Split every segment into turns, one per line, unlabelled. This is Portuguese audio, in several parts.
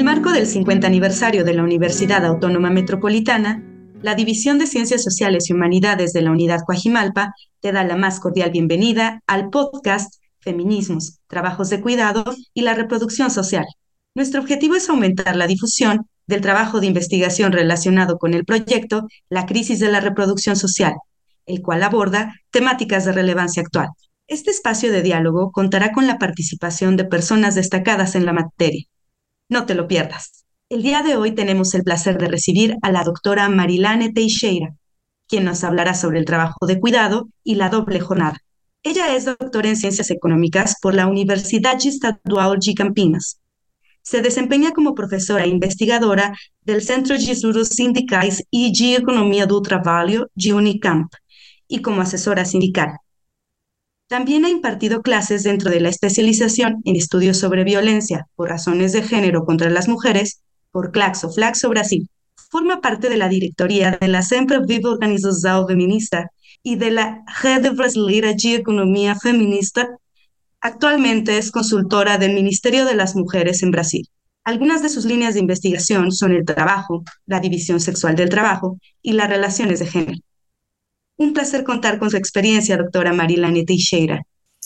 el marco del 50 aniversario de la Universidad Autónoma Metropolitana, la División de Ciencias Sociales y Humanidades de la Unidad Coajimalpa te da la más cordial bienvenida al podcast Feminismos, Trabajos de Cuidado y la Reproducción Social. Nuestro objetivo es aumentar la difusión del trabajo de investigación relacionado con el proyecto La crisis de la reproducción social, el cual aborda temáticas de relevancia actual. Este espacio de diálogo contará con la participación de personas destacadas en la materia no te lo pierdas. El día de hoy tenemos el placer de recibir a la doctora Marilane Teixeira, quien nos hablará sobre el trabajo de cuidado y la doble jornada. Ella es doctora en Ciencias Económicas por la Universidad Estadual de Campinas. Se desempeña como profesora e investigadora del Centro de Estudos Sindicais y de Economía do Trabalho de Unicamp y como asesora sindical. También ha impartido clases dentro de la especialización en estudios sobre violencia por razones de género contra las mujeres por Claxo Flaxo Brasil. Forma parte de la directoría de la Sempre Viva Organización Feminista y de la Rede Brasileira de Economía Feminista. Actualmente es consultora del Ministerio de las Mujeres en Brasil. Algunas de sus líneas de investigación son el trabajo, la división sexual del trabajo y las relaciones de género. Um prazer contar com sua experiência, doutora Marilane Teixeira.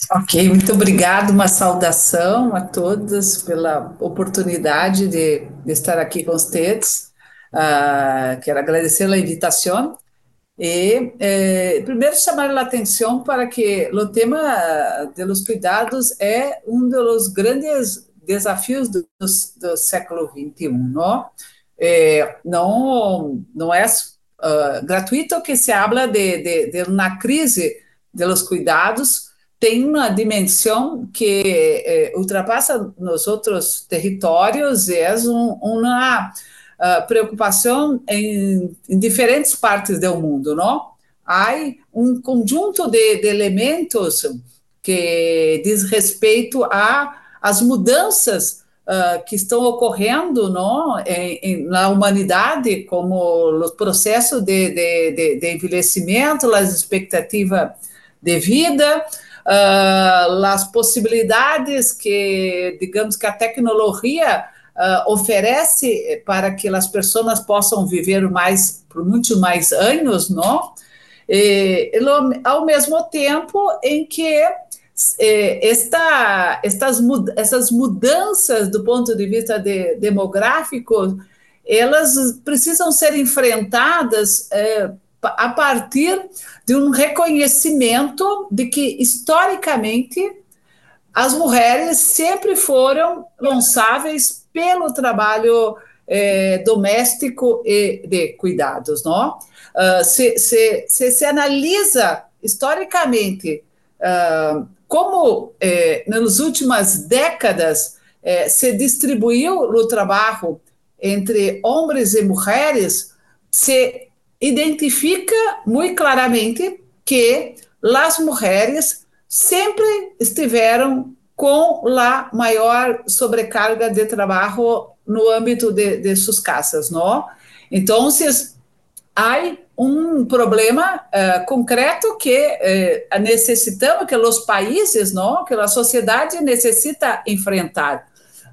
Ok, muito obrigado, uma saudação a todas pela oportunidade de, de estar aqui com vocês. Uh, quero agradecer a invitação e, eh, primeiro, chamar a atenção para que o tema dos cuidados é um dos grandes desafios do, do século XXI, não? É, não, não é uh, gratuito que se habla de, de, de uma crise de los cuidados tem uma dimensão que eh, ultrapassa nos outros territórios e é um, uma uh, preocupação em, em, diferentes partes do mundo, não? Há um conjunto de, de elementos que diz respeito a as mudanças uh, que estão ocorrendo não, em, em, na humanidade, como os processos de, de, de, de envelhecimento, as expectativas de vida, uh, as possibilidades que, digamos, que a tecnologia uh, oferece para que as pessoas possam viver mais por muitos mais anos, não? E, ao mesmo tempo em que esta, estas, essas mudanças do ponto de vista de, demográfico, elas precisam ser enfrentadas é, a partir de um reconhecimento de que, historicamente, as mulheres sempre foram responsáveis pelo trabalho é, doméstico e de cuidados, não? Uh, se, se, se, se analisa historicamente uh, como eh, nas últimas décadas eh, se distribuiu o trabalho entre homens e mulheres, se identifica muito claramente que as mulheres sempre estiveram com a maior sobrecarga de trabalho no âmbito de, de suas casas, não? Então, há um problema uh, concreto que uh, necessitamos, que os países, não, que a sociedade necessita enfrentar.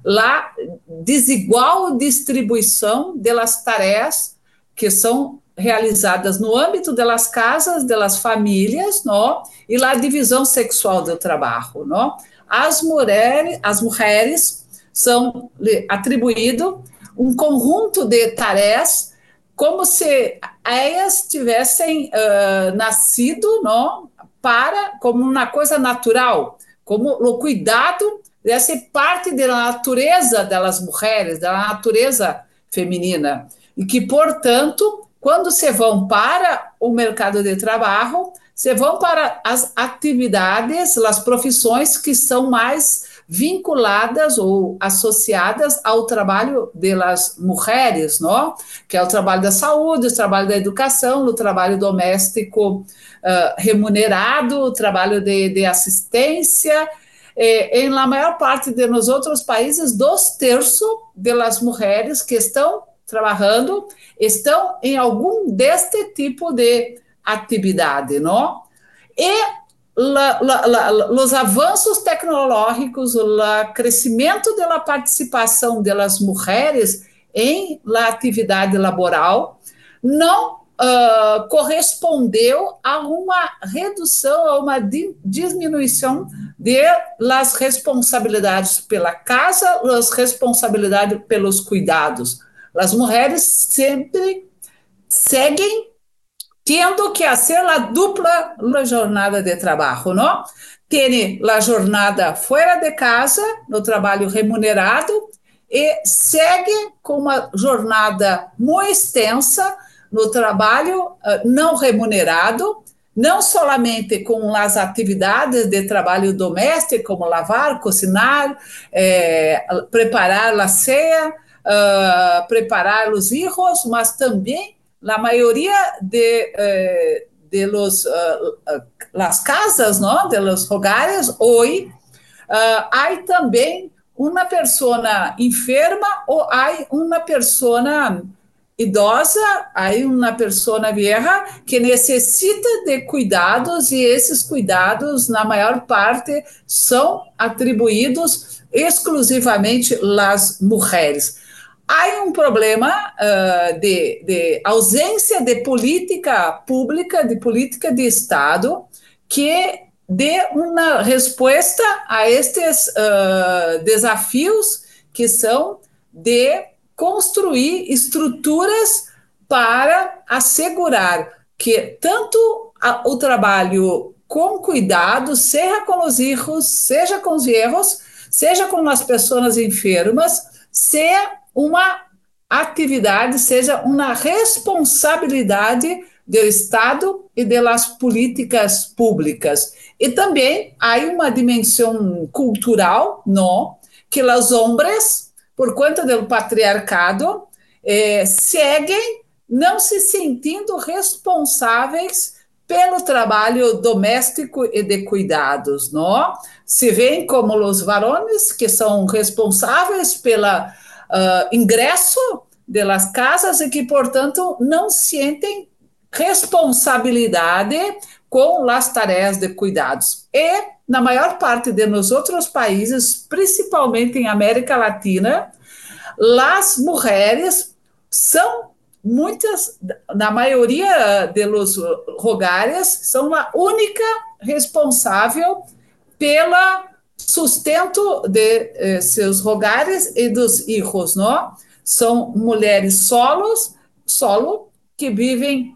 A desigual distribuição das tarefas que são realizadas no âmbito das casas, das famílias, não, e a divisão sexual do trabalho, não. As mulheres, as mulheres são atribuído um conjunto de tarefas como se elas tivessem uh, nascido não, para como uma coisa natural, como o cuidado dessa parte da natureza das mulheres, da natureza feminina, e que, portanto, quando se vão para o mercado de trabalho, se vão para as atividades, as profissões que são mais vinculadas ou associadas ao trabalho das mulheres, não? que é o trabalho da saúde, o trabalho da educação, o trabalho doméstico uh, remunerado, o trabalho de, de assistência. Eh, em la maior parte de nos outros países, dois terços das mulheres que estão trabalhando estão em algum deste tipo de atividade, não? E la, la, la, os avanços tecnológicos, o crescimento da participação das mulheres em la atividade laboral não uh, correspondeu a uma redução, a uma di diminuição de las responsabilidades pela casa, as responsabilidades pelos cuidados. As mulheres sempre seguem tendo que fazer a dupla la jornada de trabalho, não? Tem a jornada fora de casa, no trabalho remunerado, e segue com uma jornada muito extensa no trabalho não remunerado, não somente com as atividades de trabalho doméstico, como lavar, cozinhar, eh, preparar a ceia, uh, preparar os filhos, mas também a maioria de, eh, de los, uh, las casas, não, de los hogares, hoje, uh, também uma pessoa enferma ou há uma pessoa idosa, há uma pessoa vieja que necessita de cuidados e esses cuidados, na maior parte, são atribuídos exclusivamente às mulheres. Há um problema uh, de, de ausência de política pública, de política de Estado, que dê uma resposta a estes uh, desafios que são de construir estruturas para assegurar que tanto a, o trabalho com cuidado, seja com os filhos, seja com os erros, seja com as pessoas enfermas, seja uma atividade, seja uma responsabilidade do Estado e das políticas públicas. E também há uma dimensão cultural, não, que os homens por conta do patriarcado, eh, seguem não se sentindo responsáveis pelo trabalho doméstico e de cuidados, não? Se veem como os varões que são responsáveis pelo uh, ingresso das casas e que, portanto, não sentem responsabilidade com as tarefas de cuidados. E, na maior parte de nos outros países, principalmente em América Latina, as mulheres são muitas, na maioria dos lugares, são a única responsável pela sustento de eh, seus rogares e dos filhos, não? São mulheres solos, solo, que vivem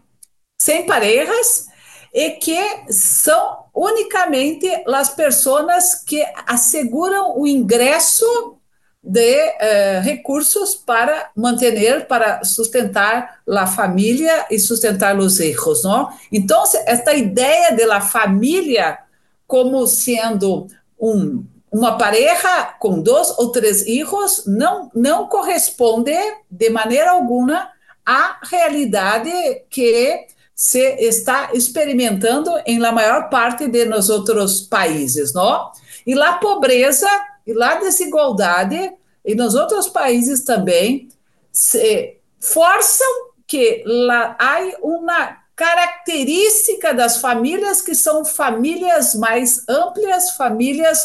sem parejas e que são unicamente as pessoas que asseguram o ingresso de eh, recursos para manter, para sustentar a família e sustentar os hijos, não? Então, esta ideia de la família como sendo um, uma pareja com dois ou três filhos não não corresponde de maneira alguma à realidade que se está experimentando em la maior parte de nos outros países, não? E lá pobreza e lá desigualdade e nos outros países também se forçam que lá há uma característica das famílias que são famílias mais amplas, famílias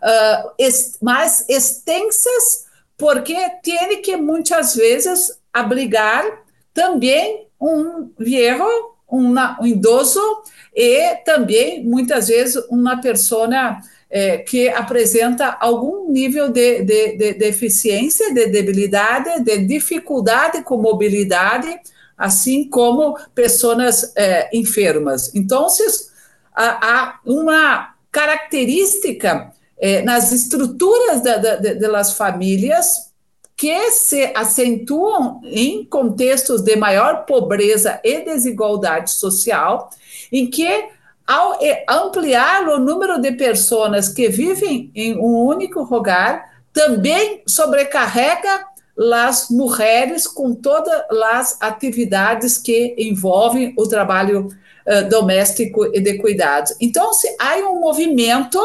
uh, est mais extensas, porque tem que muitas vezes abrigar também um viejo, uma, um idoso e também, muitas vezes, uma pessoa é, que apresenta algum nível de, de, de deficiência, de debilidade, de dificuldade com mobilidade, assim como pessoas é, enfermas. Então, há uma característica é, nas estruturas da, da, das famílias que se acentuam em contextos de maior pobreza e desigualdade social, em que, ao ampliar o número de pessoas que vivem em um único lugar, também sobrecarrega as mulheres com todas as atividades que envolvem o trabalho uh, doméstico e de cuidados. Então, se há um movimento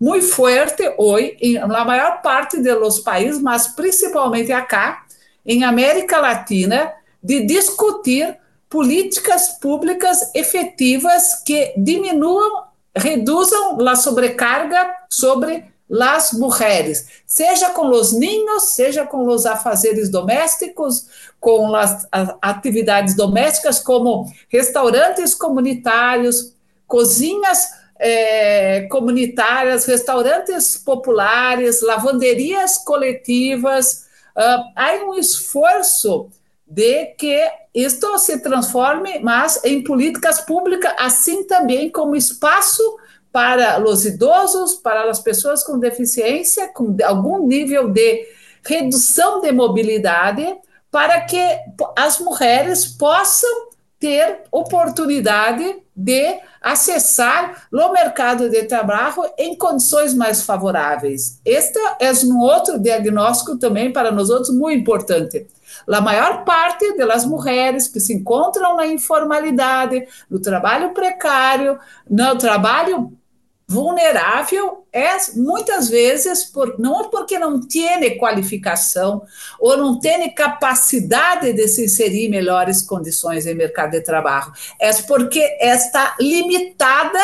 muito forte hoje na maior parte dos países, mas principalmente acá, em América Latina, de discutir políticas públicas efetivas que diminuam reduzam a sobrecarga sobre as mulheres, seja com os ninhos, seja com os afazeres domésticos, com as, atividades domésticas, como restaurantes comunitários, cozinhas é, comunitárias, restaurantes populares, lavanderias coletivas. Uh, há um esforço de que isto se transforme, mas em políticas públicas, assim também como espaço para os idosos, para as pessoas com deficiência, com algum nível de redução de mobilidade, para que as mulheres possam ter oportunidade de acessar o mercado de trabalho em condições mais favoráveis. Este é um outro diagnóstico também para nós outros muito importante. A maior parte das mulheres que se encontram na informalidade, no trabalho precário, no trabalho vulnerável é muitas vezes por, não é porque não tem qualificação ou não tem capacidade de se inserir em melhores condições em mercado de trabalho, é porque está limitada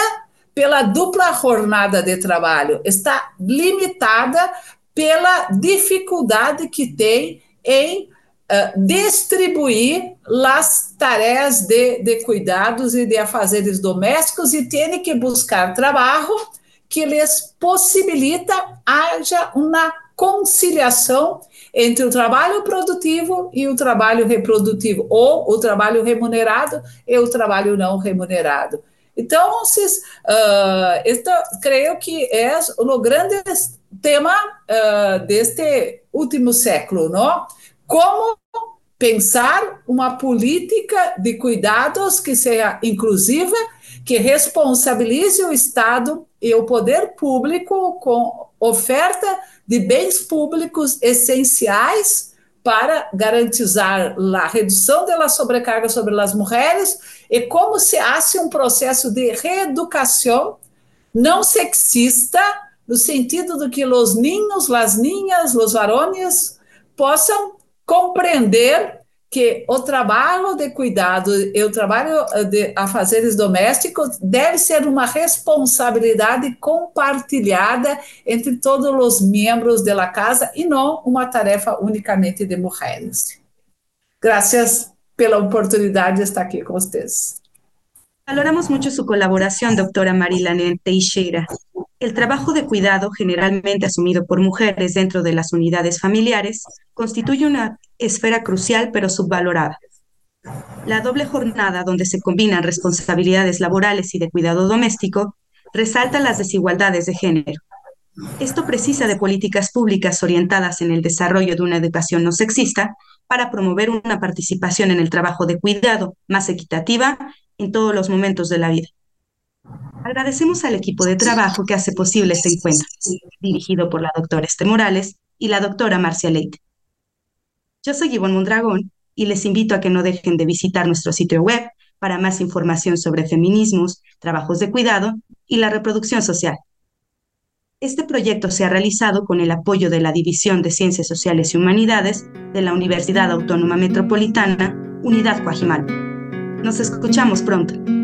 pela dupla jornada de trabalho, está limitada pela dificuldade que tem em uh, distribuir as tarefas de, de cuidados e de afazeres domésticos e tem que buscar trabalho que lhes possibilita haja uma conciliação entre o trabalho produtivo e o trabalho reprodutivo, ou o trabalho remunerado e o trabalho não remunerado. Então, uh, esto creio que é o grande tema uh, deste último século, não? Como pensar uma política de cuidados que seja inclusiva, que responsabilize o Estado e o poder público com oferta de bens públicos essenciais para garantizar a redução da sobrecarga sobre as mulheres e como se hace um processo de reeducação não sexista, no sentido de que os ninhos, as ninhas, os varones possam compreender que o trabalho de cuidado e o trabalho de afazeres domésticos deve ser uma responsabilidade compartilhada entre todos os membros da casa e não uma tarefa unicamente de mulheres. Graças pela oportunidade de estar aqui com vocês.
Valoramos muito sua colaboração, doutora Marilane Teixeira. El trabajo de cuidado, generalmente asumido por mujeres dentro de las unidades familiares, constituye una esfera crucial pero subvalorada. La doble jornada, donde se combinan responsabilidades laborales y de cuidado doméstico, resalta las desigualdades de género. Esto precisa de políticas públicas orientadas en el desarrollo de una educación no sexista para promover una participación en el trabajo de cuidado más equitativa en todos los momentos de la vida. Agradecemos al equipo de trabajo que hace posible este encuentro, dirigido por la doctora Este Morales y la doctora Marcia Leite. Yo soy Ivonne Mondragón y les invito a que no dejen de visitar nuestro sitio web para más información sobre feminismos, trabajos de cuidado y la reproducción social. Este proyecto se ha realizado con el apoyo de la División de Ciencias Sociales y Humanidades de la Universidad Autónoma Metropolitana, Unidad Coajimal. Nos escuchamos pronto.